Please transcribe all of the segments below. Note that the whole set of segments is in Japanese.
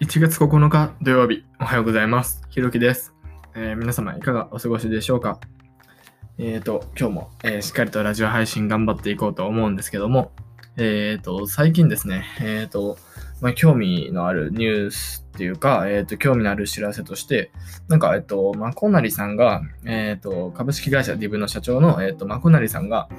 1月9日土曜日、おはようございます。ひろきです、えー皆様いかがお過ごしでしょうか？えっ、と、今日も、えーしっかりとラジオ配信頑張っていこうと思うんですけども、えっ、と、最近ですね、えっ、と、まあ、興味のあるニュースっていうか、えっ、と、興味のある知らせとして、なんか、えっ、と、まこなりさんが、えっ、と、株式会社ディブの社長の、えっ、と、まこなりさんが、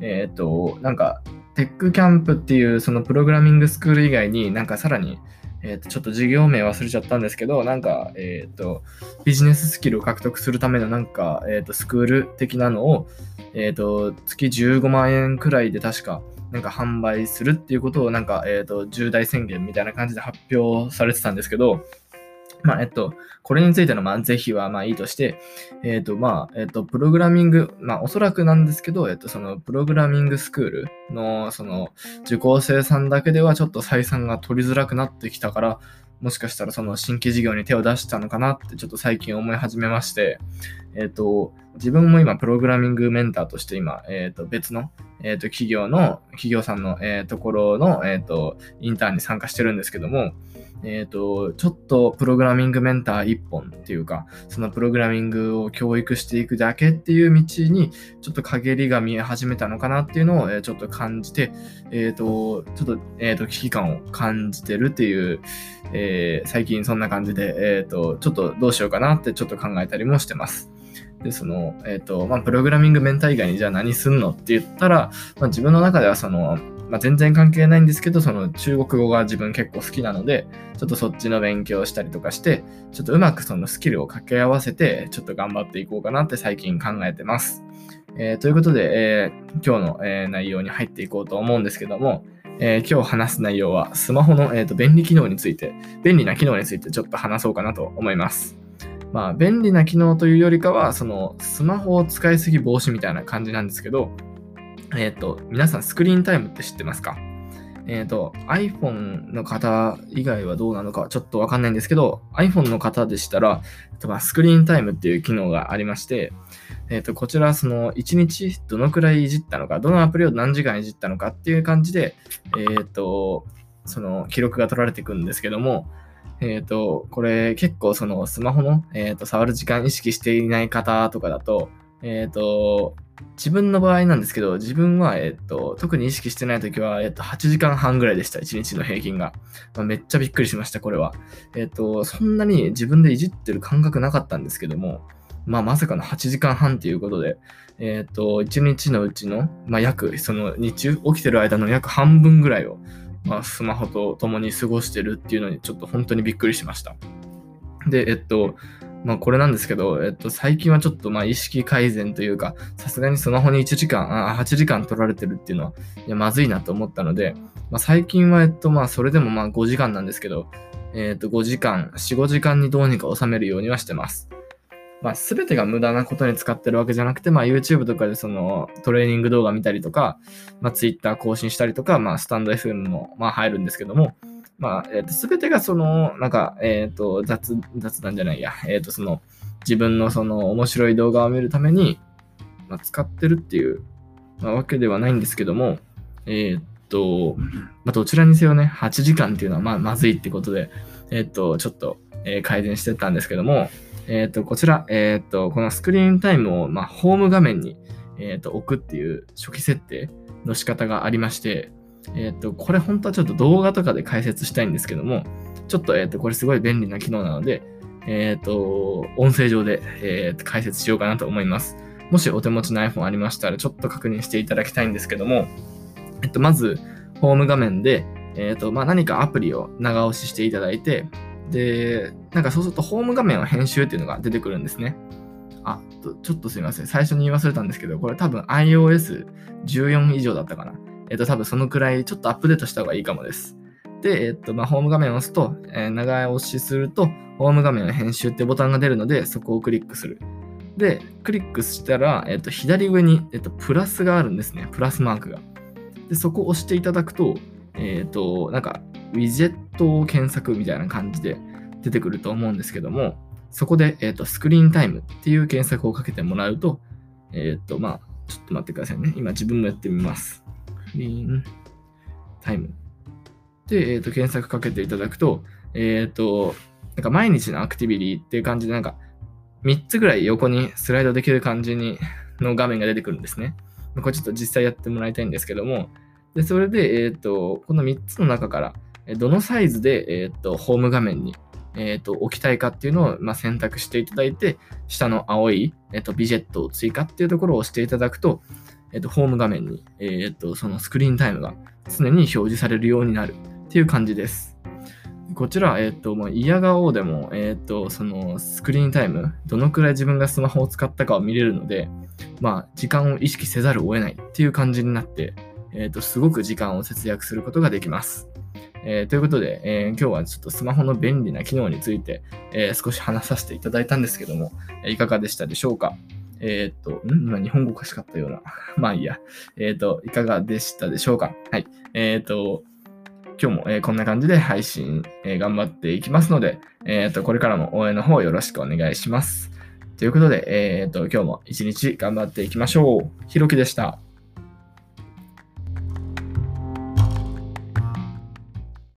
えっ、と、なんか、テックキャンプっていうそのプログラミングスクール以外になんかさらに、えーとちょっと授業名忘れちゃったんですけど、なんか、えっ、と、ビジネススキルを獲得するためのなんか、えっ、と、スクール的なのを、えっ、と、月15万円くらいで確か、なんか販売するっていうことをなんか、えっ、と、重大宣言みたいな感じで発表されてたんですけど、まあ、えっと、これについての、まあ、是非は、まあ、いいとして、えっ、と、まあ、えっ、と、プログラミング、まあ、おそらくなんですけど、えっ、と、その、プログラミングスクールの、その、受講生さんだけではちょっと採算が取りづらくなってきたから、もしかしたらその新規事業に手を出したのかなってちょっと最近思い始めまして、えっ、と、自分も今プログラミングメンターとして今、えっ、と、別の、えっ、と、企業の、企業さんの、えーところの、えっ、と、インターンに参加してるんですけども、えっ、と、ちょっとプログラミングメンター一本っていうか、そのプログラミングを教育していくだけっていう道に、ちょっと陰りが見え始めたのかなっていうのを、えーちょっと感じて、えっ、と、ちょっと、えっ、と、危機感を感じてるっていう、えー最近そんな感じで、えっ、と、ちょっとどうしようかなってちょっと考えたりもしてます。で、その、えっ、と、まあ、プログラミングメンター以外にじゃあ何すんのって言ったら、まあ、自分の中ではその、まあ、全然関係ないんですけど、その中国語が自分結構好きなので、ちょっとそっちの勉強をしたりとかして、ちょっとうまくそのスキルを掛け合わせて、ちょっと頑張っていこうかなって最近考えてます。えーということで、えー今日の、えー内容に入っていこうと思うんですけども、え今日話す内容はスマホの、えーと便利機能について、便利な機能についてちょっと話そうかなと思います。まあ、便利な機能というよりかは、そのスマホを使いすぎ防止みたいな感じなんですけど、えっ、と、皆さんスクリーンタイムって知ってますか？えっ、と、iPhone の方以外はどうなのかちょっとわかんないんですけど、iPhone の方でしたら、スクリーンタイムっていう機能がありまして、えっ、と、こちら、その、1日どのくらいいじったのか、どのアプリを何時間いじったのかっていう感じで、えっ、と、その、記録が取られていくんですけども、えっ、と、これ結構そのスマホの、えー、と触る時間意識していない方とかだと、えっ、と、自分の場合なんですけど、自分は、えっ、と、特に意識してないときは、えっ、と、8時間半ぐらいでした、1日の平均が。まあめっちゃびっくりしました、これは。えっ、と、そんなに自分でいじってる感覚なかったんですけども、まあ、まさかの8時間半ということで、えっ、と、1日のうちの、まあ、約、その日中起きてる間の約半分ぐらいを、まあ、スマホと共に過ごしてるっていうのにちょっと本当にびっくりしました。で、えっと、まあこれなんですけど、えっと、最近はちょっとまあ意識改善というか、さすがにスマホに1時間、あ8時間取られてるっていうのは、いや、まずいなと思ったので、まあ最近はえっと、まあそれでもまあ5時間なんですけど、えっと、5時間、4、5時間にどうにか収めるようにはしてます。まあ、すべてが無駄なことに使ってるわけじゃなくて、まあ、YouTube とかでそのトレーニング動画見たりとか、まあ、Twitter 更新したりとか、まあ、スタンド FM もまあ入るんですけども、まあ、えっ、と、すべてがその、なんか、えっ、と、雑、雑談じゃないや、えっ、と、その、自分のその面白い動画を見るために、まあ、使ってるっていう、まあ、わけではないんですけども、えっ、と、まあ、どちらにせよね、8時間っていうのはままずいってことで、えっ、と、ちょっと、えー改善してたんですけども、えっ、と、こちら、えっ、と、このスクリーンタイムを、まあ、ホーム画面に、えっ、と、置くっていう初期設定の仕方がありまして、えっ、と、これ本当はちょっと動画とかで解説したいんですけども、ちょっと、えっ、と、これすごい便利な機能なので、えっ、と、音声上で、えっー解説しようかなと思います。もしお手持ちの iPhone ありましたら、ちょっと確認していただきたいんですけども、えっと、まず、ホーム画面で、えっと、まあ、何かアプリを長押ししていただいて、で、なんかそうすると、ホーム画面は編集っていうのが出てくるんですね。あ、ちょっとすいません。最初に言い忘れたんですけど、これ多分 iOS14 以上だったかな。えっと、多分そのくらいちょっとアップデートした方がいいかもです。で、えっと、まあ、ホーム画面を押すと、えー長押しすると、ホーム画面の編集ってボタンが出るので、そこをクリックする。で、クリックしたら、えっと、左上に、えっと、プラスがあるんですね。プラスマークが。で、そこを押していただくと、えっと、なんか、ウィジェットを検索みたいな感じで出てくると思うんですけども、そこで、えっと、スクリーンタイムっていう検索をかけてもらうと、えっと、まあ、ちょっと待ってくださいね。今自分もやってみます。スクリーンタイム。で、えっと、検索かけていただくと、えっ、と、なんか毎日のアクティビティっていう感じで、なんか3つぐらい横にスライドできる感じにの画面が出てくるんですね。これちょっと実際やってもらいたいんですけども、でそれで、えっ、と、この3つの中から、どのサイズで、えっ、と、ホーム画面に、えっ、と、置きたいかっていうのを、まあ、選択していただいて、下の青い、えっ、と、ビジェットを追加っていうところを押していただくと、えっ、と、ホーム画面に、えっ、と、そのスクリーンタイムが常に表示されるようになるっていう感じです。こちら、えっ、と、もう嫌顔でも、えっ、と、そのスクリーンタイム、どのくらい自分がスマホを使ったかを見れるので、まあ、時間を意識せざるを得ないっていう感じになって、えっ、と、すごく時間を節約することができます。えー、ということで、えー、今日はちょっとスマホの便利な機能について、えー、少し話させていただいたんですけども、いかがでしたでしょうか？えっ、と、ん？今日本語おかしかったような。まあいいや。えっ、と、いかがでしたでしょうか？はい。えっ、と、今日も、えこんな感じで配信、え頑張っていきますので、えっ、と、これからも応援の方よろしくお願いします。ということで、えっ、と、今日も一日頑張っていきましょう。ひろきでした。